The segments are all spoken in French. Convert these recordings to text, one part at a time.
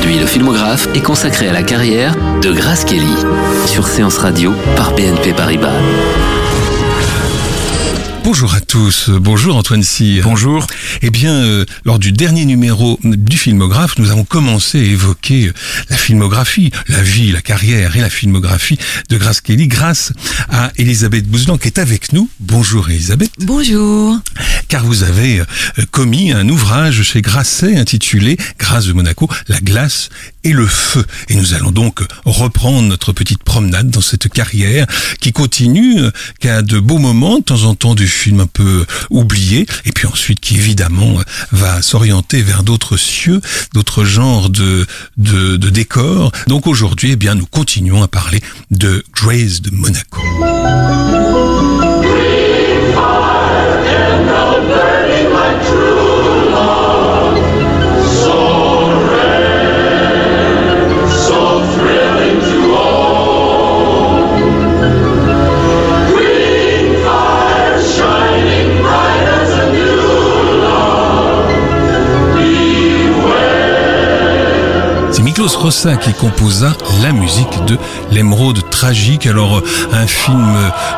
Aujourd'hui, le filmographe est consacré à la carrière de Grace Kelly sur Séance Radio par BNP Paribas. Bonjour à tous, bonjour Antoine Cyr. Bonjour. Eh bien, euh, lors du dernier numéro du filmographe, nous avons commencé à évoquer la filmographie, la vie, la carrière et la filmographie de Grace Kelly grâce à Elisabeth Bouzelan qui est avec nous. Bonjour Elisabeth. Bonjour. Car vous avez euh, commis un ouvrage chez Grasset intitulé Grâce de Monaco, la glace et le feu. Et nous allons donc reprendre notre petite promenade dans cette carrière qui continue, euh, qu'à de beaux moments, de temps en temps du film un peu oublié, et puis ensuite qui évidemment va s'orienter vers d'autres cieux, d'autres genres de, de, de décors. Donc aujourd'hui, eh bien, nous continuons à parler de Grace de Monaco. C'est Miklos Rossa qui composa la musique de L'émeraude tragique. Alors, euh, un film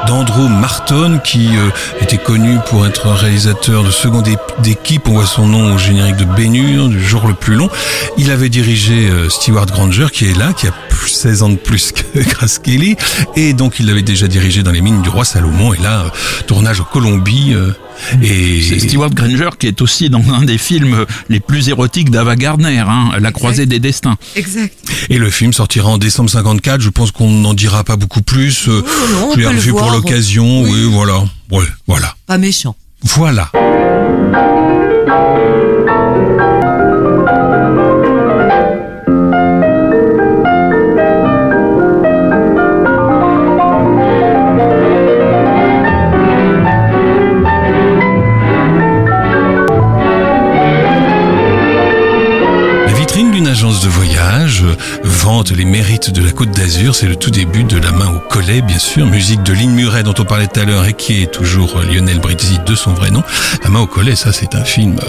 d'Andrew Marton qui euh, était connu pour être un réalisateur de seconde d'équipe. On voit son nom au générique de Bénure, du jour le plus long. Il avait dirigé euh, Stewart Granger qui est là, qui a plus 16 ans de plus que Grace Kelly. Et donc, il l'avait déjà dirigé dans les mines du roi Salomon. Et là, euh, tournage en Colombie. Et C'est Stewart Granger qui est aussi dans un des films les plus érotiques d'Ava Gardner, hein, La croisée des destins. Exact. Et le film sortira en décembre 54. Je pense qu'on n'en dira pas beaucoup plus. Euh, non, on je l'ai le revu pour l'occasion. Oui. Oui. voilà. Ouais, voilà. Pas méchant. Voilà. Les mérites de la Côte d'Azur. C'est le tout début de La main au collet, bien sûr. Musique de Lynn Murray dont on parlait tout à l'heure et qui est toujours Lionel Brizzi de son vrai nom. La main au collet, ça c'est un film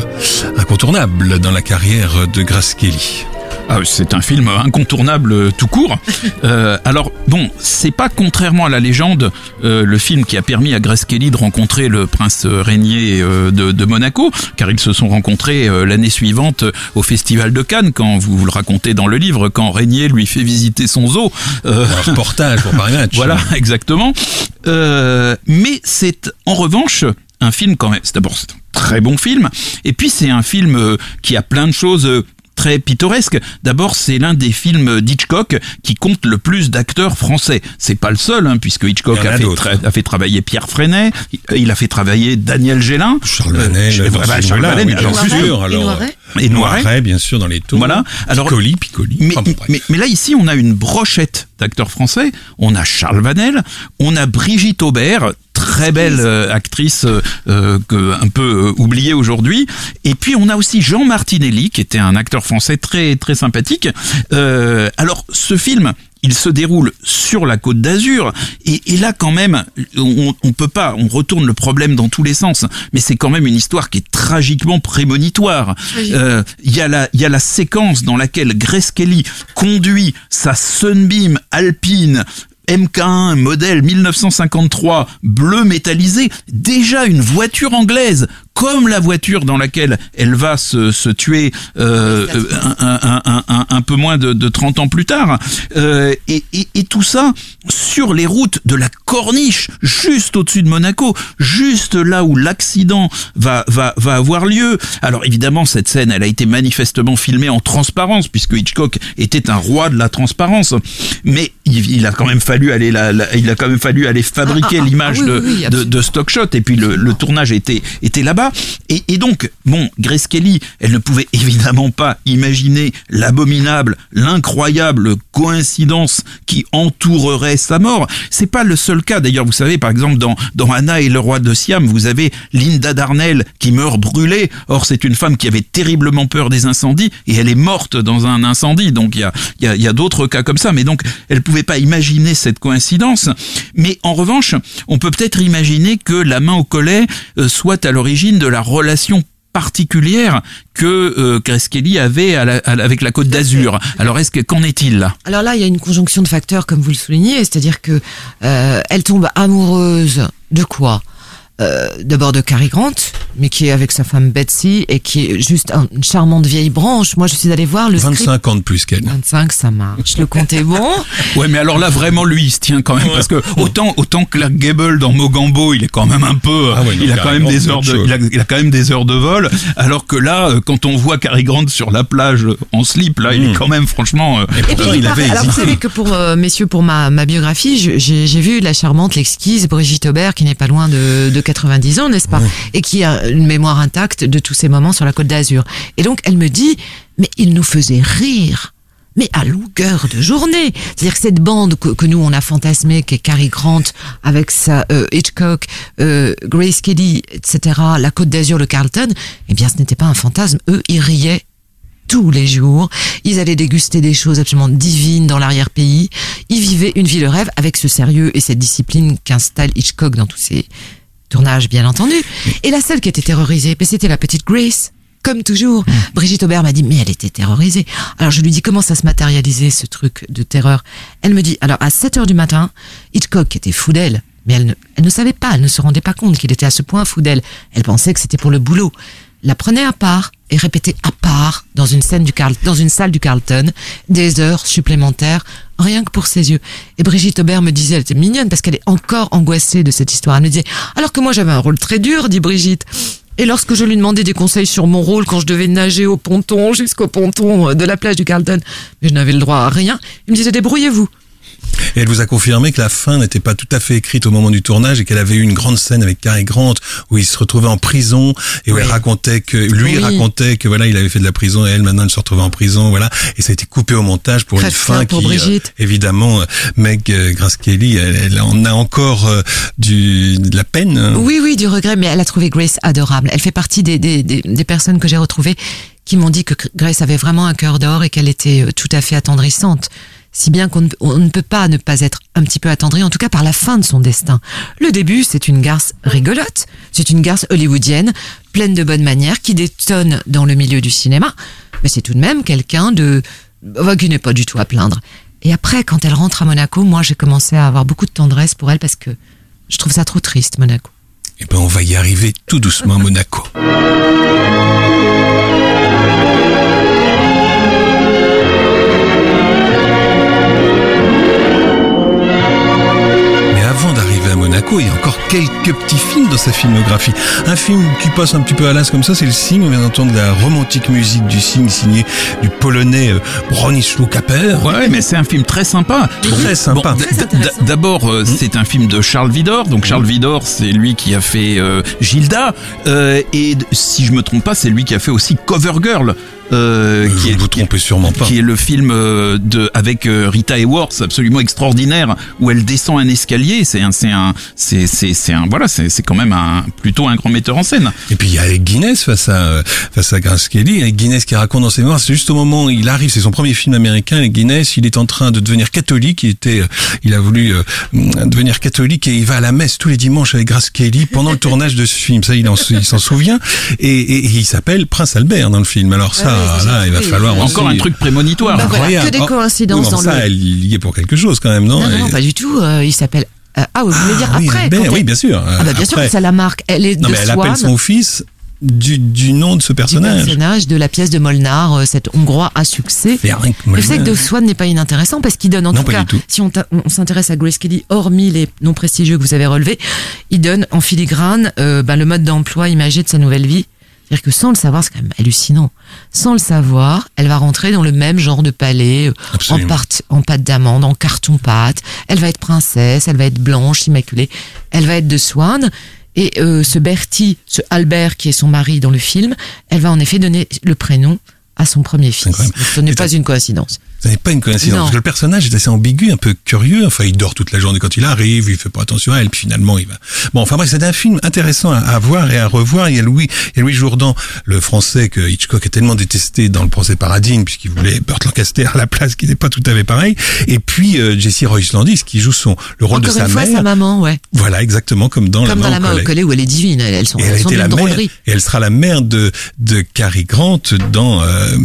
incontournable dans la carrière de Grace Kelly. Ah, c'est un film incontournable euh, tout court. Euh, alors bon, c'est pas contrairement à la légende euh, le film qui a permis à Grace Kelly de rencontrer le prince régnier euh, de, de Monaco, car ils se sont rencontrés euh, l'année suivante au festival de Cannes, quand vous, vous le racontez dans le livre, quand Régnier lui fait visiter son zoo. Euh, Un reportage pour Paris Match. Voilà, exactement. Euh, mais c'est en revanche un film quand même. C'est d'abord c'est un très bon film, et puis c'est un film euh, qui a plein de choses. Très pittoresques. D'abord, c'est l'un des films d'Hitchcock qui compte le plus d'acteurs français. C'est pas le seul, hein, puisque Hitchcock a a fait, d'autres. tra- a fait travailler Pierre Freinet, il a fait travailler Daniel Gélin, Charles Vanel, Euh, bah, Charles oui, bien alors, sûr. Et Noiret. Et Noiret. bien sûr, dans les tours. Voilà. Alors- Piccoli, Piccoli. Mais, Enfin, bon, bref. mais, mais là, ici, on a une brochette d'acteurs français. On a Charles Vanel, on a Brigitte Aubert, très belle euh, actrice euh, euh, que, un peu euh, oubliée aujourd'hui. Et puis, on a aussi Jean Martinelli, qui était un acteur français très, très sympathique. Euh, alors, ce film... Il se déroule sur la côte d'Azur et, et là quand même on, on peut pas on retourne le problème dans tous les sens mais c'est quand même une histoire qui est tragiquement prémonitoire. Euh, il y a la il y a la séquence dans laquelle Grace Kelly conduit sa Sunbeam Alpine MK1 modèle 1953 bleu métallisé, déjà une voiture anglaise, comme la voiture dans laquelle elle va se, se tuer euh, euh, un, un- un- un- peu moins de, de 30 ans plus tard. Euh, et, et- et tout ça sur les routes de la Corniche, juste au-dessus de Monaco, juste là où l'accident va, va, va avoir lieu. Alors évidemment, cette scène, elle a été manifestement filmée en transparence, puisque Hitchcock était un roi de la transparence. Mais il, il a quand même fallu aller, la, la- il a quand même fallu aller fabriquer Ah, ah, ah, l'image oui, de, oui, oui, de, de stock shot. Et puis le, le tournage était, était là-bas. Et, donc, bon, Grace elle ne pouvait évidemment pas imaginer l'abominable, l'incroyable coïncidence qui entourerait sa mort. C'est pas le seul cas. D'ailleurs, vous savez, par exemple, dans, dans Anna et le roi de Siam, vous avez Linda Darnell qui meurt brûlée. Or, c'est une femme qui avait terriblement peur des incendies et elle est morte dans un incendie. Donc, il y a, y a, y a d'autres cas comme ça. Mais donc, elle pouvait pas imaginer cette coïncidence. Mais en revanche, on peut peut-être imaginer que la main au collet euh, soit à l'origine de la relation particulière que euh, Grace Kelly avait à la- à la- avec la Côte d'Azur. Alors est-ce que qu'en est-il là? Alors là, il y a une conjonction de facteurs, comme vous le soulignez, c'est-à-dire que euh, elle tombe amoureuse de quoi? Euh, D'abord de Cary Grant, mais qui est avec sa femme Betsy et qui est juste un- une charmante vieille branche. Moi, je suis allée voir le script. 25 ans de plus qu'elle. 25, ça marche. Le compte est bon. Ouais, mais alors là vraiment lui il se tient quand même parce que autant autant Clark Gable dans Mogambo, il est quand même un peu Ah ouais, non, il a quand même des heures de chose. il a, il a quand même des heures de vol alors que là euh, quand on voit Cary Grant sur la plage euh, en slip là, il est quand même franchement euh, Et Et pourtant, puis, il avait alors vous savez que pour euh, messieurs, pour ma, ma biographie, j'ai vu la charmante, l'exquise Brigitte Aubert, qui n'est pas loin de, de 90 ans, n'est-ce pas, et qui a une mémoire intacte de tous ces moments sur la Côte d'Azur. Et donc elle me dit, mais il nous faisait rire. Mais à longueur de journée, c'est-à-dire que cette bande que, nous on a fantasmée, qui est Cary Grant avec sa euh, Hitchcock, euh, Grace Kelly, etc., la Côte d'Azur, le Carlton, eh bien ce n'était pas un fantasme. Eux, ils riaient tous les jours. Ils allaient déguster des choses absolument divines dans l'arrière-pays. Ils vivaient une vie de rêve avec ce sérieux et cette discipline qu'installe Hitchcock dans tous ses tournages, bien entendu. Et la seule qui était terrorisée, c'était la petite Grace. Comme toujours, Brigitte Aubert m'a dit, mais elle était terrorisée. Alors je lui dis, comment ça se matérialisait, ce truc de terreur? Elle me dit, alors à 7 heures du matin, Hitchcock était fou d'elle, mais elle ne, elle ne savait pas, elle ne se rendait pas compte qu'il était à ce point fou d'elle. Elle pensait que c'était pour le boulot. La prenait à part et répétait à part dans une scène du dans une salle du Carlton des heures supplémentaires rien que pour ses yeux. Et Brigitte Aubert me disait, elle était mignonne parce qu'elle est encore angoissée de cette histoire. Elle me disait, alors que moi j'avais un rôle très dur, dit Brigitte. Et lorsque je lui demandais des conseils sur mon rôle quand je devais nager au ponton jusqu'au ponton de la plage du Carlton, mais je n'avais le droit à rien, il me disait débrouillez-vous. Et elle vous a confirmé que la fin n'était pas tout à fait écrite au moment du tournage et qu'elle avait eu une grande scène avec Cary Grant où il se retrouvait en prison et où Oui. elle racontait que lui Oui. racontait que voilà il avait fait de la prison et elle maintenant elle se retrouvait en prison voilà et ça a été coupé au montage pour Très une fin pour qui euh, Brigitte. évidemment euh, Meg euh, Grace Kelly elle, elle en a encore euh, du de la peine hein. Oui, oui, du regret, mais elle a trouvé Grace adorable. Elle fait partie des, des, des, des personnes que j'ai retrouvées qui m'ont dit que Grace avait vraiment un cœur d'or et qu'elle était euh, tout à fait attendrissante. Si bien qu'on ne, peut pas ne pas être un petit peu attendri, en tout cas par la fin de son destin. Le début, c'est une garce rigolote, c'est une garce hollywoodienne, pleine de bonnes manières, qui détonne dans le milieu du cinéma, mais c'est tout de même quelqu'un de bah, qui n'est pas du tout à plaindre. Et après, quand elle rentre à Monaco, moi j'ai commencé à avoir beaucoup de tendresse pour elle parce que je trouve ça trop triste, Monaco. et ben on va y arriver tout doucement à Monaco Monaco, il y a encore quelques petits films dans sa filmographie. Un film qui passe un petit peu à l'as comme ça, c'est le Signe. On vient d'entendre la romantique musique du Signe signé du polonais euh, Bronisław Kaper. Ouais, mais c'est un film très sympa. Très sympa. D'abord, euh, c'est un film de Charles Vidor. Donc Charles Vidor, c'est lui qui a fait euh, Gilda. Euh, et si je me trompe pas, c'est lui qui a fait aussi Covergirl. Euh, Euh, qui vous est, vous trompez sûrement pas. qui est le film euh, de avec euh, Rita Hayworth absolument extraordinaire où elle descend un escalier. C'est un c'est un c'est c'est c'est un voilà c'est c'est quand même un plutôt un grand metteur en scène. Et puis il y a Guinness face à euh, face à Grace Kelly, et Guinness qui raconte dans ses mémoires, c'est juste au moment où il arrive, c'est son premier film américain, et Guinness, il est en train de devenir catholique, il était, euh, il a voulu euh, devenir catholique et il va à la messe tous les dimanches avec Grace Kelly pendant le tournage de ce film, ça il en- il s'en souvient, et, et- et il s'appelle Prince Albert dans le film. Alors ça, là, il va falloir encore un truc prémonitoire Bah, voilà, que des Oh, coïncidences oui, mais dans ça, le- elle y est pour quelque chose quand même, non Non, non, non, Et- pas du tout. euh, il s'appelle. euh, ah, vous voulez dire Ah oui, après quand oui, bien sûr. Ah, bah, bien sûr que ça la marque. Elle est Non, de mais elle Swan, appelle son fils du, du nom de ce du personnage. personnage de la pièce de Molnar, euh, cet Hongrois à succès. Et rien que Le fait que de Swan n'est pas inintéressant parce qu'il donne en Non, tout pas cas, du tout. si on s'intéresse à Grace Kelly, hormis les noms prestigieux que vous avez relevés, il donne en filigrane euh, ben, le mode d'emploi imagé de sa nouvelle vie. C'est-à-dire que sans le savoir, c'est quand même hallucinant. Sans le savoir, elle va rentrer dans le même genre de palais, euh, en, part- en pâte d'amande, en carton-pâte. Elle va être princesse, elle va être blanche, immaculée. Elle va être de Swan. Et euh, ce Bertie, ce Albert qui est son mari dans le film, elle va en effet donner le prénom à son premier fils. Donc, Ce n'est pas une coïncidence. Ce n'est pas une coïncidence. Non. Parce que le personnage est assez ambigu, un peu curieux. Enfin, il dort toute la journée quand il arrive, il fait pas attention à elle, puis finalement il va. Bon, enfin bref, c'est un film intéressant à, à voir et à revoir. Il y a Louis, il y a Louis Jourdan, le français que Hitchcock a tellement détesté dans le procès Paradine, puisqu'il voulait Burt Lancaster à la place, qui n'est pas tout à fait pareil. Et puis euh, Jessie Royce Landis, qui joue son le rôle Encore de sa une fois, mère. sa maman, ouais. Voilà, exactement comme dans Comme la dans La main main au collet. où elle est divine. Elles, sont, Et elle elles sont la mère, et elle sera la mère de de Cary Grant dans euh,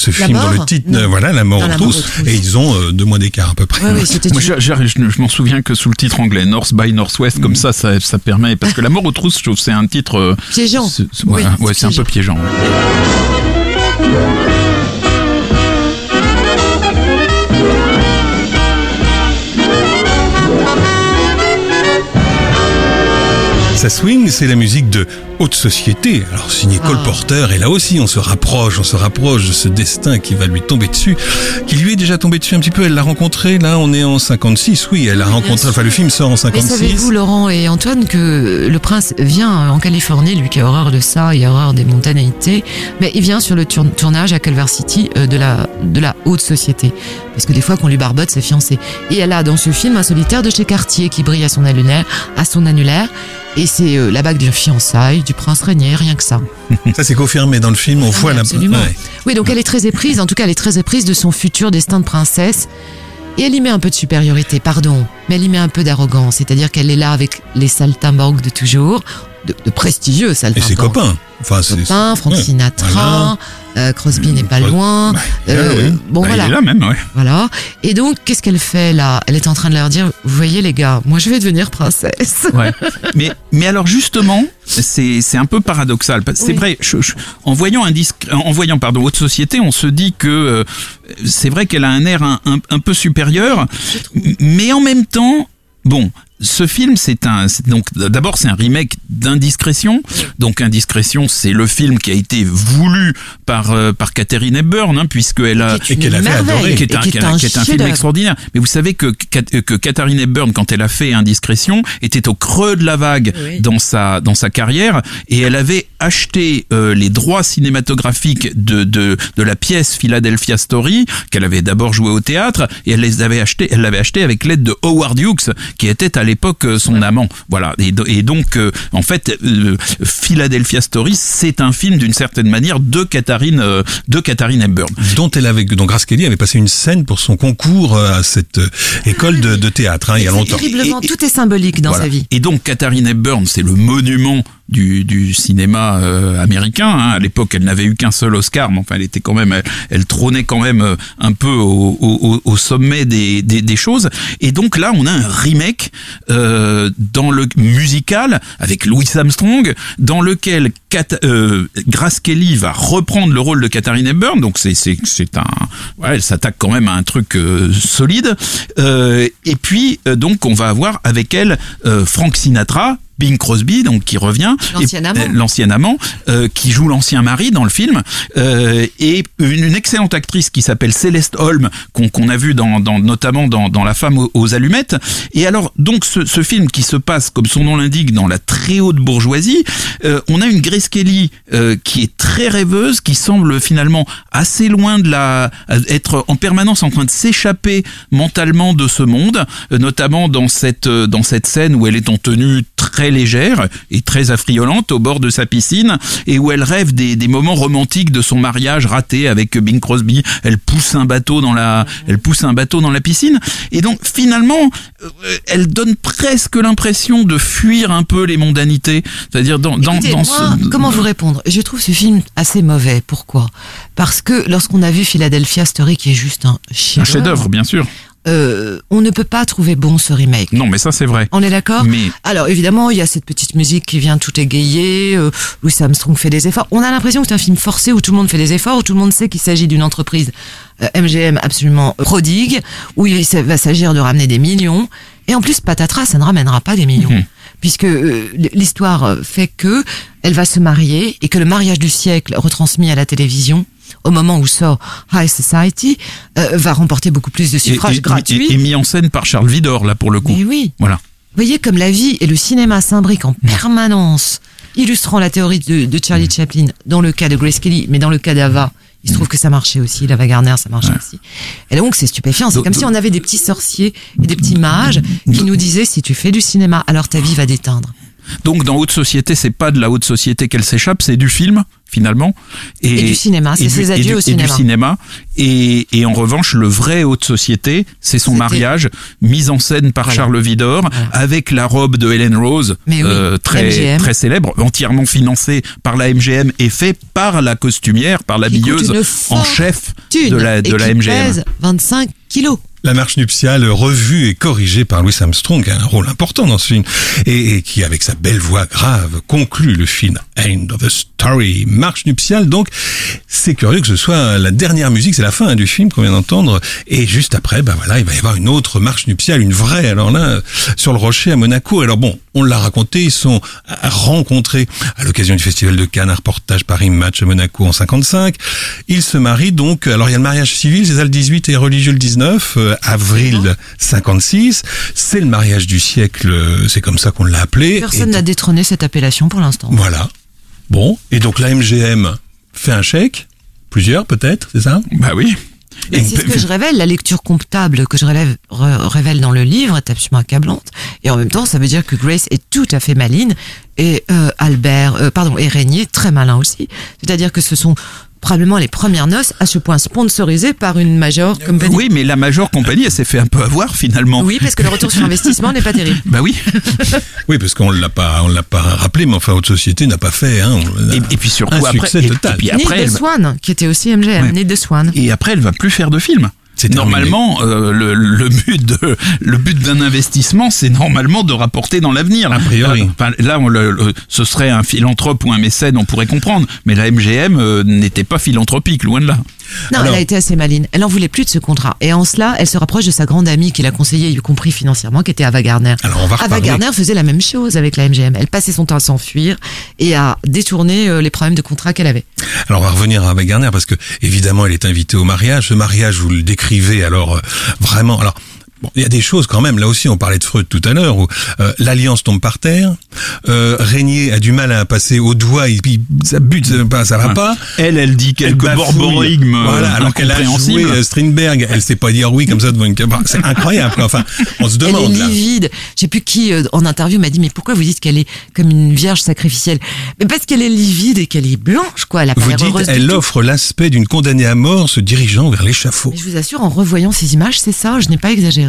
ce film dont le titre, Non. euh, voilà, La mort Dans aux trousses. Et ils ont euh, deux mois d'écart à peu près. Oui, oui, c'était Moi, une- je, je- je- je m'en souviens que sous le titre anglais, North by Northwest, Mm. comme ça, ça, ça permet. Parce que La mort aux trousses, je trouve, c'est un titre. euh, Piégeant. c'est- c'est- Oui, ouais, c'est ouais, c'est un peu piégeant. Ça swing, c'est la musique de haute société. Alors signé Cole Ah. Porter, et là aussi on se rapproche, on se rapproche de ce destin qui va lui tomber dessus, qui lui est déjà tombé dessus un petit peu. Elle l'a rencontré, là on est en 56, oui, elle l'a rencontré, enfin le film sort en Mais 56. savez-vous, Laurent et Antoine, que le prince vient en Californie, lui qui a horreur de ça, il a horreur des montanéités, mais il vient sur le tour- tournage à Calver City euh, de la de la haute société, parce que des fois qu'on lui barbote ses fiancés. Et elle a dans ce film un solitaire de chez Cartier qui brille à son annulaire, à son annulaire, et c'est euh, la bague de fiançailles du prince régnier, rien que ça. Ça c'est confirmé dans le film, on Ah voit oui, la... absolument. ouais. Oui, donc elle est très éprise, en tout cas elle est très éprise de son futur destin de princesse. Et elle y met un peu de supériorité, pardon, mais elle y met un peu d'arrogance, c'est-à-dire qu'elle est là avec les saltimbanques de toujours, de, de prestigieux Et saltimbanques. ses copains. Enfin, c'est... Copains, ouais, Sinatra, euh, Crosby n'est pas loin. Bah, euh, oui. Bon Bah, voilà, Il est là même, ouais. voilà. Et donc qu'est-ce qu'elle fait là? Elle est en train de leur dire, vous voyez les gars, moi je vais devenir princesse. Ouais. mais, mais alors justement, c'est c'est un peu paradoxal. C'est Oui. vrai, je- je- en voyant un disque, en voyant pardon haute société, on se dit que euh, c'est vrai qu'elle a un air un, un, un peu supérieur, mais en même temps, bon. Ce film, c'est un, donc d'abord c'est un remake d'Indiscrétion. Donc Indiscrétion, c'est le film qui a été voulu par euh, par Catherine Hepburn, hein, puisque elle a Qui qu'elle avait adoré. qui est un, qui est un- qui est un film extraordinaire. Mais vous savez que, que, que Katharine Hepburn, quand elle a fait Indiscrétion, était au creux de la vague Oui. dans sa dans sa carrière et elle avait acheté euh, les droits cinématographiques de, de de la pièce Philadelphia Story qu'elle avait d'abord joué au théâtre et elle les avait achetés elle l'avait acheté avec l'aide de Howard Hughes qui était à l'époque euh, son amant. Voilà et, do- et donc euh, en fait euh, Philadelphia Story c'est un film d'une certaine manière de Katharine euh, de Katharine Hepburn. dont elle avait, dont Grace Kelly avait passé une scène pour son concours à cette école de, de théâtre, hein, il y a longtemps. terriblement, tout est symbolique dans Voilà. sa vie. Et donc Katharine Hepburn, c'est le monument du, du cinéma euh, américain. hein. À l'époque, elle n'avait eu qu'un seul Oscar, mais enfin, elle était quand même, elle, trônait quand même euh, un peu au, au, au sommet des, des, choses. Et donc là, on a un remake euh, dans le musical avec Louis Armstrong, dans lequel euh, Grace Kelly va reprendre le rôle de Katharine Hepburn. Donc c'est c'est c'est un, elle s'attaque quand même à un truc euh, solide. Euh, et puis donc on va avoir avec elle Frank Sinatra. Bing Crosby, donc qui revient, L'ancien amant. euh, l'ancien amant, euh, qui joue l'ancien mari dans le film, euh, et une, une excellente actrice qui s'appelle Céleste Holm, qu'on qu'on a vu dans, dans, notamment dans, dans La femme aux, aux allumettes. Et alors, donc, ce, ce film qui se passe, comme son nom l'indique, dans la très haute bourgeoisie, euh, on a une Grace Kelly euh, qui est très rêveuse, qui semble finalement assez loin de la, être en permanence en train de s'échapper mentalement de ce monde, euh, notamment dans cette, euh, dans cette scène où elle est en tenue très légère et très affriolante au bord de sa piscine et où elle rêve des, des moments romantiques de son mariage raté avec Bing Crosby. Elle pousse un bateau dans la, elle pousse un bateau dans la piscine et donc finalement, euh, elle donne presque l'impression de fuir un peu les mondanités, c'est-à-dire dans, dans, Écoutez, dans moi, ce... comment vous répondre? Je trouve ce film assez mauvais. Pourquoi? Parce que lorsqu'on a vu Philadelphia Story, qui est juste un chef-d'œuvre, bien sûr. Euh, on ne peut pas trouver bon ce remake. Non, mais ça c'est vrai. On est d'accord Mais Alors évidemment, il y a cette petite musique qui vient tout égayer. Euh, Louis Armstrong fait des efforts. On a l'impression que c'est un film forcé où tout le monde fait des efforts, où tout le monde sait qu'il s'agit d'une entreprise euh, MGM absolument prodigue, où il va s'agir de ramener des millions. Et en plus, patatras, ça ne ramènera pas des millions, Mhm. puisque euh, l'histoire euh, fait que elle va se marier et que le mariage du siècle retransmis à la télévision. Au moment où sort High Society, euh, va remporter beaucoup plus de suffrages et- gratuits. et- et mis en scène par Charles Vidor là pour le coup. Mais oui, Voilà. voyez comme la vie et le cinéma s'imbriquent en permanence, illustrant la théorie de, de Charlie Chaplin dans le cas de Grace Kelly, mais dans le cas d'Ava. Il se trouve que ça marchait aussi, l'Ava Gardner, ça marchait aussi. Et donc, c'est stupéfiant. C'est comme si on avait des petits sorciers et des petits mages qui nous disaient si tu fais du cinéma, alors ta vie va déteindre. Donc dans haute société, c'est pas de la haute société qu'elle s'échappe, c'est du film? Finalement Et du cinéma, c'est ses du- et adieux du- au et du cinéma. cinéma. Et, et en revanche, le vrai haute société, c'est son mariage mis en scène par Voilà. Charles Vidor Voilà. avec la robe de Helen Rose, oui, euh, très MGM. très célèbre, entièrement financée par la MGM et fait par la costumière, par l'habilleuse en chef de la de et la qui MGM. pèse 25 La marche nuptiale revue et corrigée par Louis Armstrong, qui a un rôle important dans ce film, et, qui, avec sa belle voix grave, conclut le film End of the Story. Marche nuptiale, donc, c'est curieux que ce soit la dernière musique, c'est la fin du film qu'on vient d'entendre, et juste après, bah voilà, il va y avoir une autre marche nuptiale, une vraie, alors là, sur le rocher à Monaco. Alors bon, on l'a raconté, ils sont rencontrés à l'occasion du Festival de Cannes, un reportage Paris Match à Monaco en 55. Ils se marient donc, alors il y a le mariage civil, c'est ça le 18 et religieux le 19, euh, avril 56. C'est le mariage du siècle, euh, c'est comme ça qu'on l'a appelé. Personne Et- n'a détrôné cette appellation pour l'instant. Voilà. Bon, et donc la MGM fait un chèque, plusieurs peut-être, c'est ça? Bah oui. Mais C'est ce que je révèle, la lecture comptable que je relève, re- révèle dans le livre est absolument accablante. Et en même temps, ça veut dire que Grace est tout à fait maline et euh, Albert, euh, pardon, et Régnier très malin aussi. C'est-à-dire que ce sont probablement les premières noces à ce point sponsorisées par une major company. Oui, mais la Major Compagnie, elle s'est fait un peu avoir finalement. Oui, parce que le retour sur investissement n'est pas terrible. Bah oui. Oui, parce qu'on l'a pas, on l'a pas rappelé, mais enfin, haute société n'a pas fait, hein, Et, et puis surtout un après, succès et- total. et puis après, de elle Swan, qui était aussi MGM, Ouais. Neil de Swan. et après, elle va plus faire de films. C'est. Normalement, euh, le, le but de le but d'un investissement, c'est normalement de rapporter dans l'avenir. A priori. Euh, enfin, là, on le- le- ce serait un philanthrope ou un mécène, on pourrait comprendre. Mais la MGM euh, n'était pas philanthropique, loin de là. Non, Alors- elle a été assez maline. Elle en voulait plus de ce contrat. Et en cela, elle se rapproche de sa grande amie qui l'a conseillée, y compris financièrement, qui était Ava Gardner. Alors, on va Ava. Gardner faisait la même chose avec la MGM. Elle passait son temps à s'enfuir et à détourner euh, les problèmes de contrat qu'elle avait. Alors on va revenir à Ava Gardner parce que évidemment elle est invitée au mariage. Ce mariage, vous le décrivez alors euh, vraiment. Alors bon, il y a des choses quand même. Là aussi, on parlait de Freud tout à l'heure où euh, l'alliance tombe par terre. Euh, Régnier a du mal à passer au doigt. Il, il- ça bute, ça, va pas, ça va pas. Elle, elle dit Elle quelques borborigmes euh, Voilà, alors qu'elle a joué euh, Strindberg, elle sait pas dire oui comme ça devant une caméra. C'est incroyable. Enfin, on se Elle demande est là. livide. Je sais plus qui euh, en interview m'a dit mais pourquoi vous dites qu'elle est comme une vierge sacrificielle? Mais parce qu'elle est livide et qu'elle est blanche quoi. Elle a pas Vous dites, elle offre l'aspect d'une condamnée à mort se dirigeant vers l'échafaud. Mais je vous assure, en revoyant ces images, c'est ça? Je n'ai pas exagéré.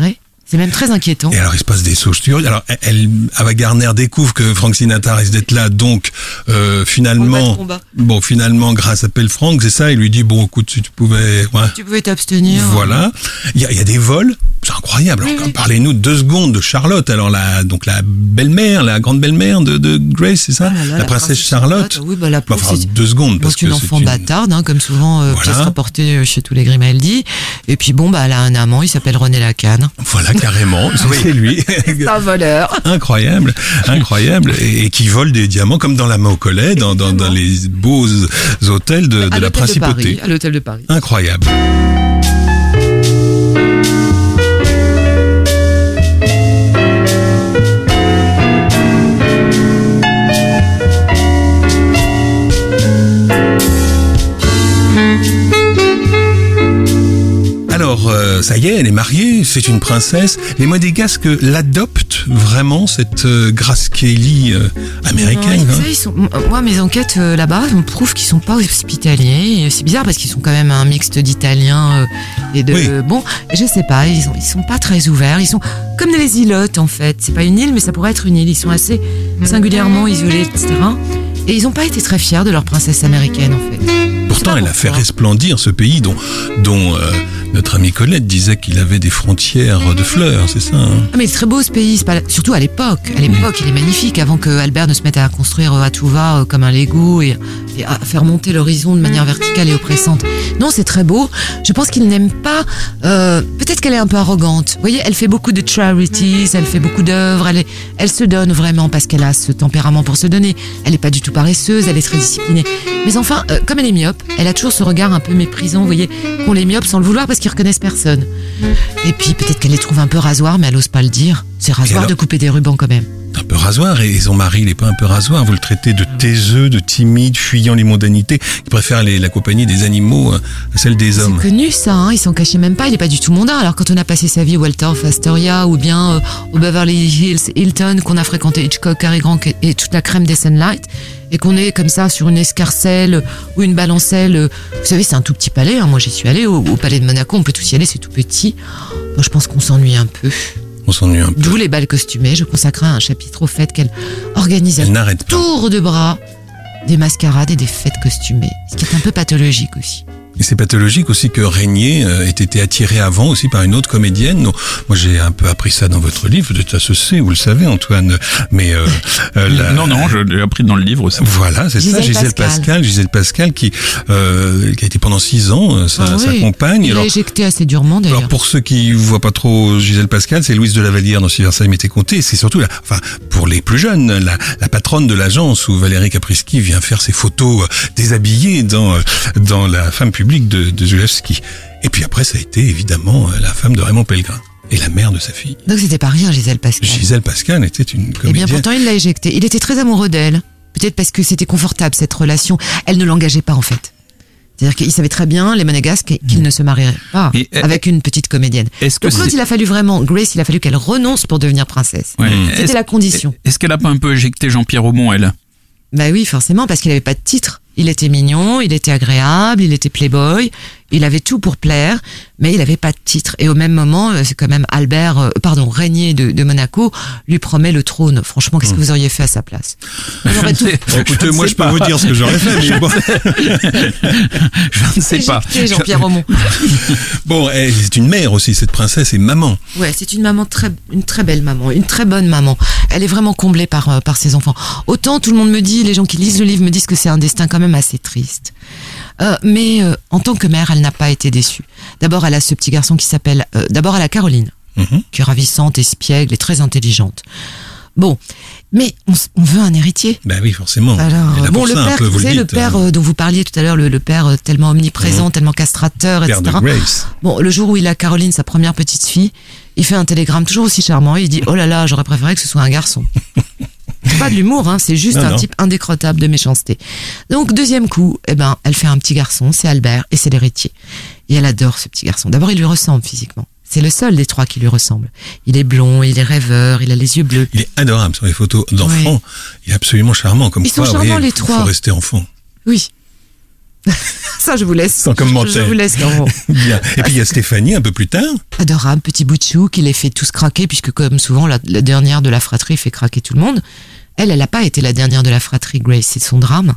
C'est même très inquiétant. Et alors il se passe des choses curieuses. Alors elle, Ava Gardner découvre que Frank Sinatra risque d'être là, donc euh, finalement, bon finalement grâce appelle Frank, c'est ça. Il lui dit bon écoute si tu pouvais, ouais, Tu pouvais t'abstenir. voilà. Il y a, il y a des vols, c'est incroyable. Oui, oui. Parlez-nous de deux secondes de Charlotte. Alors la donc la belle-mère, la grande belle-mère de, de Grace, c'est ça, Ah là là, la, princesse Charlotte. Oui, bah la Bah, enfin, deux secondes parce une que enfant une- bâtarde, hein, comme souvent euh, Voilà. pièce rapportée euh, chez tous les Grimaldi. Et puis bon, bah elle a un amant, il s'appelle René Lacanne. Voilà carrément, c'est lui. un voleur. incroyable, incroyable, et, et qui vole des diamants comme dans la collet, dans, dans, dans les beaux hôtels de, la principauté. Paris, à l'hôtel de Paris. Incroyable. Alors, euh, ça y est, elle est mariée, c'est une princesse. Les Monégasques l'adoptent vraiment, cette euh, Grace Kelly euh, américaine. Ouais, hein. savez, ils sont- moi, mes enquêtes euh, là-bas me prouvent qu'ils sont pas hospitaliers. C'est bizarre parce qu'ils sont quand même un mixte d'Italiens et de Oui. bon, je sais pas, ils sont, ils sont pas très ouverts. Ils sont comme les îlotes en fait. C'est pas une île, mais ça pourrait être une île. Ils sont assez singulièrement isolés, etc. Et ils ont pas été très fiers de leur princesse américaine en fait. Elle a fait resplendir ce pays dont, dont euh, notre ami Colette disait qu'il avait des frontières de fleurs, c'est ça hein Ah, mais c'est très beau ce pays, pas, surtout à l'époque. À l'époque, il est magnifique avant que Albert ne se mette à construire euh, à tout va euh, comme un Lego et, et à faire monter l'horizon de manière verticale et oppressante. Non, c'est très beau. Je pense qu'il n'aime pas. euh, Peut-être qu'elle est un peu arrogante. Vous voyez, elle fait beaucoup de charities, elle fait beaucoup d'œuvres, elle, est- elle se donne vraiment parce qu'elle a ce tempérament pour se donner. Elle n'est pas du tout paresseuse, elle est très disciplinée. Mais enfin, euh, comme elle est myope, elle a toujours ce regard un peu méprisant, vous voyez, qu'ont les myopes sans le vouloir parce qu'ils reconnaissent personne. Et puis peut-être qu'elle les trouve un peu rasoir, mais elle ose pas le dire. C'est rasoir alors de couper des rubans quand même. Un peu rasoir, et son mari, il n'est pas un peu rasoir. Vous le traitez de taiseux, de timide, fuyant les mondanités, qui préfère les- la compagnie des animaux euh, à celle des hommes. C'est connu ça, hein, il s'en cachait même pas, il est pas du tout mondain. Alors quand on a passé sa vie au Waldorf Astoria ou bien euh, au Beverly Hills Hilton, qu'on a fréquenté Hitchcock, Cary Grant et toute la crème des Sunlight, et qu'on est comme ça sur une escarcelle ou une balancelle, euh, vous savez c'est un tout petit palais, hein, moi j'y suis allée au, au palais de Monaco, on peut tous y aller, c'est tout petit. Bon, je pense qu'on s'ennuie un peu. On s'ennuie un peu. D'où les balles costumées, je consacrerai un chapitre au fait qu'elle organise pas. tour de bras des mascarades et des fêtes costumées, ce qui est un peu pathologique aussi. Et c'est pathologique aussi que Régnier euh, ait été attiré avant aussi par une autre comédienne. Non, moi, j'ai un peu appris ça dans votre livre. Peut-être ça se sait, vous le savez, Antoine. Mais euh, euh, la- Non, non, je l'ai appris dans le livre aussi. Voilà, c'est ça, Gisèle Pascal. Pascal. Gisèle Pascal qui euh, qui a été pendant six ans euh, sa, Ah sa oui, compagne. Il Alors, éjecté assez durement d'ailleurs. alors pour ceux qui voient pas trop Gisèle Pascal, c'est Louise de Lavalière dans Si Versailles m'était compté. C'est surtout, la, enfin, pour les plus jeunes, la, la patronne de l'agence où Valérie Kapriski vient faire ses photos euh, déshabillée dans dans la femme publique de, de Zulewski. Et puis après, ça a été évidemment euh, la femme de Raymond Pellegrin et la mère de sa fille. Donc c'était pas rien, Gisèle Pascal. Gisèle Pascal était une Eh bien comédienne. pourtant il l'a éjecté. Il était très amoureux d'elle. Peut-être parce que c'était confortable cette relation. Elle ne l'engageait pas en fait. C'est-à-dire qu'il savait très bien, les monégasques, qu'il ne se marierait pas Et, euh, avec une petite comédienne. Est-ce que Donc il a fallu vraiment, Grace, il a fallu qu'elle renonce pour devenir princesse. Ouais. C'était la condition. Est-ce qu'elle a pas un peu éjecté Jean-Pierre Aumont, elle? Bah oui, forcément, parce qu'il avait pas de titre. Il était mignon, il était agréable, il était playboy, il avait tout pour plaire, mais il avait pas de titre. Et au même moment, euh, c'est quand même Albert, euh, pardon, Régnier de, de Monaco, lui promet le trône. Franchement, qu'est-ce que vous auriez fait à sa place? J'aurais tout Bon, écoutez, moi sais je peux pas. vous dire ce que j'aurais fait. Mais bon, Je ne sais pas. Jean-Pierre Aumont. bon elle, c'est une mère aussi, cette princesse et maman. Ouais, c'est une maman très, une très belle maman, une très bonne maman. Elle est vraiment comblée par euh, par ses enfants. Autant tout le monde me dit, les gens qui lisent le livre me disent que c'est un destin quand même assez triste. Euh, mais euh, en tant que mère, elle n'a pas été déçue. D'abord, elle a ce petit garçon qui s'appelle. euh, D'abord, elle a Caroline, Mhm. qui est ravissante, espiègle et très intelligente. Bon, mais on, on veut un héritier. Ben oui, forcément. Alors, bon, le père, peu, vous savez, le dites, père hein. euh, dont vous parliez tout à l'heure, le, le père euh, tellement omniprésent, tellement castrateur, Père etc. de Grace. Bon, le jour où il a Caroline, sa première petite fille, il fait un télégramme toujours aussi charmant. Il dit Oh là là, j'aurais préféré que ce soit un garçon. C'est pas de l'humour, hein, c'est juste Non, un non. type indécrottable de méchanceté. Donc, deuxième coup, eh ben, elle fait un petit garçon, c'est Albert, et c'est l'héritier. Et elle adore ce petit garçon. D'abord, il lui ressemble physiquement. C'est le seul des trois qui lui ressemble. Il est blond, il est rêveur, il a les yeux bleus. Il est adorable sur les photos d'enfants. Ouais. Il est absolument charmant. Comme Ils quoi, sont charmants, voyez, les il faut trois. rester enfant. Oui. Ça, je vous laisse. Sans commentaire. Je vous laisse. Bien. Et puis il y a Stéphanie un peu plus tard. adorable, petit bout de chou qui les fait tous craquer, puisque comme souvent, la, la dernière de la fratrie fait craquer tout le monde. Elle, elle n'a pas été la dernière de la fratrie, Grace, c'est son drame.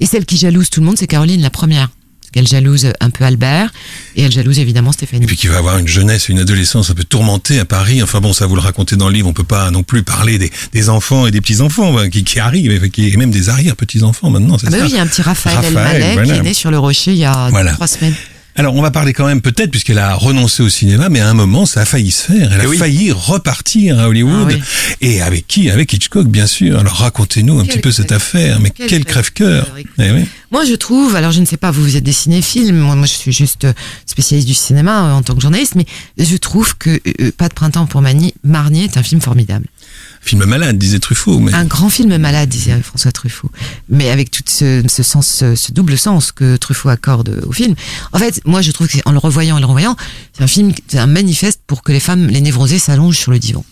Et celle qui jalouse tout le monde, c'est Caroline, la première. Qu'elle jalouse un peu Albert, et elle jalouse évidemment Stéphanie. Et puis qui va avoir une jeunesse, une adolescence un peu tourmentée à Paris. Enfin bon, ça vous le racontez dans le livre. On peut pas non plus parler des, des enfants et des petits enfants hein, qui, qui arrivent, et, qui, et même des arrière petits enfants maintenant. Ah bah ça oui, il y a un petit Raphaël, Raphaël, Elmaleh voilà. qui est né sur le rocher il y a Voilà. trois semaines. Alors on va parler quand même peut-être puisqu'elle a renoncé au cinéma, mais à un moment ça a failli se faire. Elle a Eh oui. failli repartir à Hollywood. Ah oui. Et avec qui? Avec Hitchcock, bien sûr. Alors racontez-nous un Quel petit peu cette affaire. Mais quel quel crève-cœur Eh oui. Moi, je trouve, alors je ne sais pas, vous, vous êtes des cinéphiles, moi, moi je suis juste euh, spécialiste du cinéma euh, en tant que journaliste, mais je trouve que euh, euh, Pas de printemps pour Mani, Marnier est un film formidable. Film malade, disait Truffaut. Mais... Un grand film malade, disait François Truffaut. Mais avec tout ce, ce sens, ce, double sens que Truffaut accorde au film. En fait, moi, je trouve que c'est- en le revoyant et le revoyant, c'est un film, c'est un manifeste pour que les femmes, les névrosées, s'allongent sur le divan.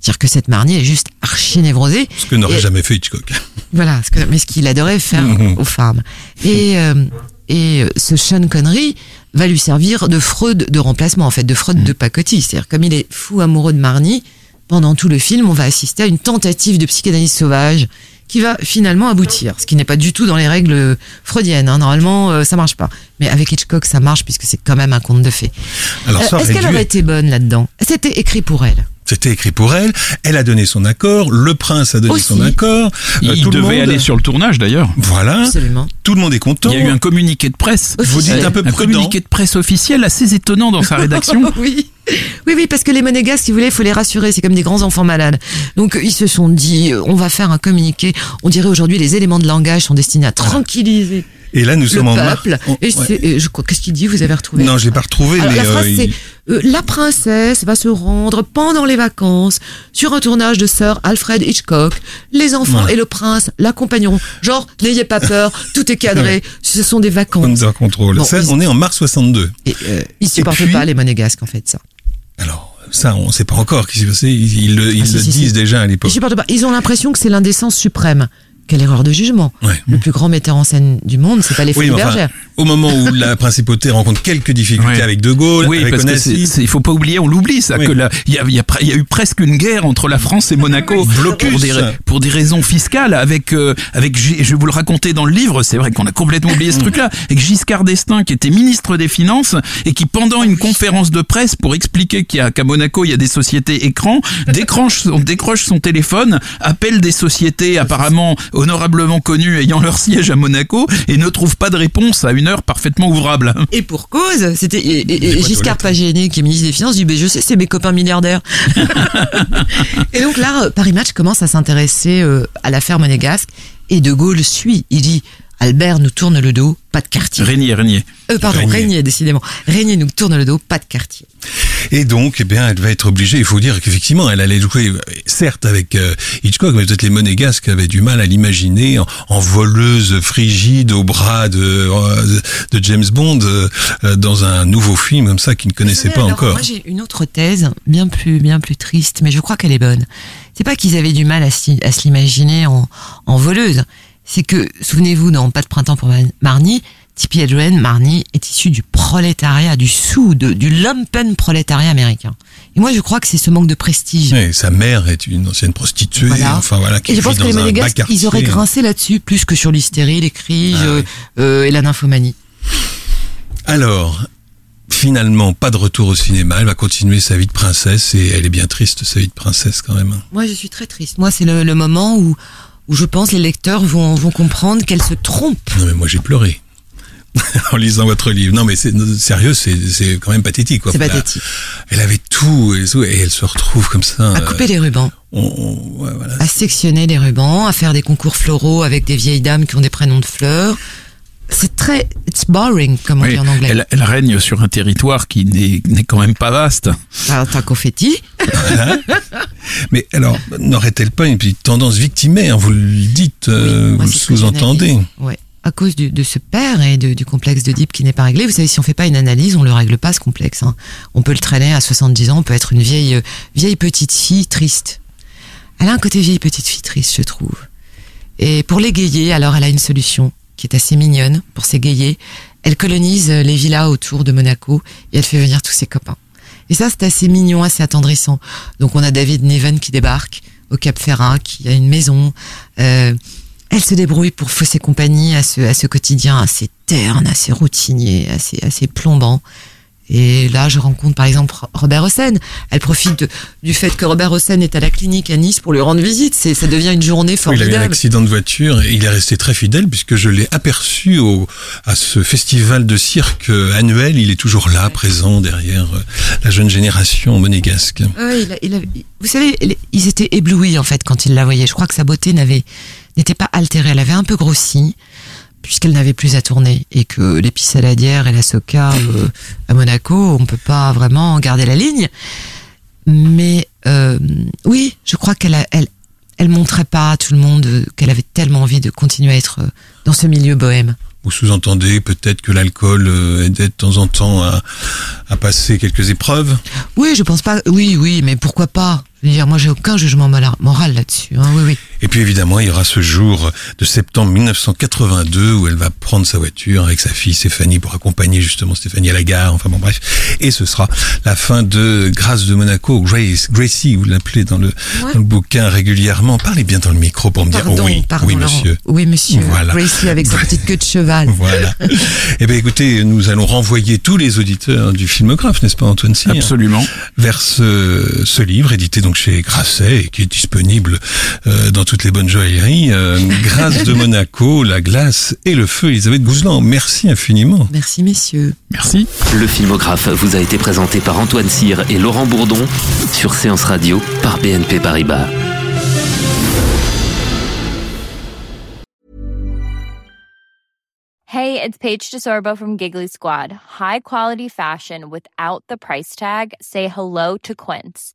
C'est-à-dire que cette Marnier est juste archi névrosée. Ce que n'aurait jamais fait Hitchcock. Voilà, ce que, mais ce qu'il adorait faire Mhm. aux femmes. Et, euh, et euh, ce Sean Connery va lui servir de Freud de remplacement, en fait, de Freud de pacotille. C'est-à-dire, comme il est fou amoureux de Marnie, pendant tout le film, on va assister à une tentative de psychanalyse sauvage qui va finalement aboutir, ce qui n'est pas du tout dans les règles freudiennes. hein. Normalement, euh, ça marche pas. Mais avec Hitchcock, ça marche puisque c'est quand même un conte de fées. Euh, Est-ce qu'elle aurait été bonne là-dedans? C'était écrit pour elle. C'était écrit pour elle. Elle a donné son accord. Le prince a donné Aussi. son accord. Euh, Il tout le devait monde- aller sur le tournage d'ailleurs. Voilà. Absolument. Tout le monde est content. Il y a eu un communiqué de presse. Vous dites un peu un prudent. communiqué de presse officiel assez étonnant dans sa rédaction. oui. Oui, oui, parce que les monégasques, si vous voulez, il faut les rassurer, c'est comme des grands enfants malades. Donc, euh, ils se sont dit, euh, on va faire un communiqué. On dirait aujourd'hui, les éléments de langage sont destinés à tranquilliser Et là, nous le sommes en mars. on- Et ouais. c'est- et je crois- qu'est-ce qu'il dit Vous avez retrouvé Non, je l'ai pas retrouvé, Alors, mais la phrase euh, c'est il- euh, la princesse va se rendre pendant les vacances sur un tournage de Sir Alfred Hitchcock. Les enfants Ouais. et le prince l'accompagneront. Genre, n'ayez pas peur, tout est cadré. Ce sont des vacances. under control. Bon, Ça, ils- on est en mars 62. Et, euh, ils supportent puis- pas les monégasques en fait ça. Alors, ça, on sait pas encore ce qui s'est passé. Ils, ils le, ils Ah, si, le si, disent si. déjà à Ils l'époque. supportent pas. Ils ont l'impression que c'est l'indécence suprême. Quelle erreur de jugement. Ouais. Le plus grand metteur en scène du monde, c'est pas les Oui, enfin, Bergères. au moment où la principauté rencontre quelques difficultés Ouais. avec De Gaulle, Oui, avec parce que il faut pas oublier, on l'oublie ça, Oui. que là, il y a, il y, a, pre- il y a eu presque une guerre entre la France et Monaco Blocus. pour des, pour des raisons fiscales. Avec, euh, avec, je vais vous le raconter dans le livre. C'est vrai qu'on a complètement oublié ce truc-là. Avec Giscard d'Estaing, qui était ministre des Finances et qui, pendant une conférence de presse pour expliquer qu'il y a qu'à Monaco il y a des sociétés écrans, décroche son, décroche son téléphone, appelle des sociétés apparemment honorablement connues ayant leur siège à Monaco et ne trouve pas de réponse à une heure parfaitement ouvrable. Et pour cause, c'était Giscard. Pagéné, qui est ministre des Finances, dit ben, je sais, c'est mes copains milliardaires. et donc là, euh, Paris Match commence à s'intéresser euh, à l'affaire monégasque et De Gaulle suit. Il dit Albert nous tourne le dos, pas de quartier. Régnier, Régnier. Euh, pardon, Régnier. Régnier. décidément. Régnier nous tourne le dos, pas de quartier. Et donc, eh bien, elle va être obligée. Il faut dire qu'effectivement, elle allait jouer, certes avec euh, Hitchcock, mais peut-être les monégasques avaient du mal à l'imaginer en, en voleuse frigide au bras de, euh, de James Bond euh, dans un nouveau film comme ça qu'ils ne connaissaient pas Alors, encore. Moi, j'ai une autre thèse, bien plus, bien plus triste, mais je crois qu'elle est bonne. C'est pas qu'ils avaient du mal à, se l'imaginer en, en voleuse. C'est que, souvenez-vous, dans Pas de printemps pour Mar- Marnie, Tippi Hedren, Marnie, est issu du prolétariat, du sous, de, du lumpen prolétariat américain. Et moi, je crois que c'est ce manque de prestige. Sa mère est une ancienne prostituée, Voilà. enfin voilà, Et je pense que les monégasques, ils auraient grincé là-dessus, plus que sur l'hystérie, les crises Ah euh, oui. euh, et la nymphomanie. Alors, finalement, pas de retour au cinéma. Elle va continuer sa vie de princesse et elle est bien triste, sa vie de princesse quand même. Moi, je suis très triste. Moi, c'est le, le moment où, où je pense les lecteurs vont, vont comprendre qu'elle se trompe. Non mais moi j'ai pleuré en lisant votre livre. Non mais c'est sérieux, c'est quand même pathétique. C'est pathétique. Elle avait tout et, tout, et elle se retrouve comme ça. À euh, couper rubans, on- on- ouais, voilà. à sectionner les rubans, à faire des concours floraux avec des vieilles dames qui ont des prénoms de fleurs. C'est très, it's boring, comme on Oui, dit en anglais. elle, elle règne sur un territoire qui n'est quand même pas vaste. T'as t'as confetti. Mais alors, n'aurait-elle pas une petite tendance victimaire Vous le dites, euh, Oui, moi, vous sous-entendez. Ouais. À cause du- de ce père et de- du complexe d'Oedipe qui n'est pas réglé. Vous savez, si on fait pas une analyse, on le règle pas ce complexe. hein. On peut le traîner à 70 ans, on peut être une vieille, euh, vieille petite fille triste. Elle a un côté vieille petite fille triste, je trouve. Et pour l'égayer, alors elle a une solution qui est assez mignonne pour s'égayer. Elle colonise euh, les villas autour de Monaco et elle fait venir tous ses copains. Et ça, c'est assez mignon, assez attendrissant. Donc on a David Neven qui débarque au Cap Ferrat, qui a une maison. Euh, elle se débrouille pour fausser compagnie à ce, à ce quotidien assez terne, assez routinier, assez, assez plombant. Et là, je rencontre par exemple Robert Hossein. Elle profite de- du fait que Robert Hossein est à la clinique à Nice pour lui rendre visite. C'est, ça devient une journée Oui, il a eu un formidable. accident de voiture et il est resté très fidèle puisque je l'ai aperçu au, à ce festival de cirque euh, annuel. Il est toujours là, présent derrière euh, la jeune génération monégasque. Il a- il a- vous savez, il- ils étaient éblouis en fait quand ils la voyaient. Je crois que sa beauté n'avait n'était pas altérée. Elle avait un peu grossi puisqu'elle n'avait plus à tourner et que les saladière et la soca euh, à Monaco, on peut pas vraiment garder la ligne. Mais euh, oui, je crois qu'elle elle elle montrait pas à tout le monde qu'elle avait tellement envie de continuer à être euh, dans ce milieu bohème. Vous sous-entendez peut-être que l'alcool aidait de temps en temps à, à passer quelques épreuves? Oui, je pense pas. Oui, oui, mais pourquoi pas? Je veux dire, moi, j'ai aucun jugement moral là-dessus. hein, oui, oui. Et puis évidemment, il y aura ce jour de septembre 1982 où elle va prendre sa voiture avec sa fille Stéphanie pour accompagner justement Stéphanie à la gare. Enfin bon, bref. Et ce sera la fin de Grâce de Monaco, Grace, Gracie, vous l'appelez dans le, Ouais. dans le bouquin régulièrement. Parlez bien dans le micro pour me dire Pardon, oui, pardon, oui Laurent. monsieur. Oui, monsieur. Voilà. Gracie avec sa petite queue de cheval. Voilà. Eh bien, écoutez, nous allons renvoyer tous les auditeurs du filmographe, n'est-ce pas, Antoine Cyr? Absolument. vers ce, ce livre édité donc chez Grasset et qui est disponible euh, dans toutes les bonnes joailleries. Euh, Grâce de Monaco, la glace et le feu. Elisabeth Gouzelan, merci infiniment. Merci, messieurs. Merci. Le filmographe vous a été présenté par Antoine Cyr et Laurent Bourdon sur Séance Radio par BNP Paribas. Hey, Hey, it's Paige DeSorbo from Giggly Squad. High quality fashion without the price tag? Say hello to Quince.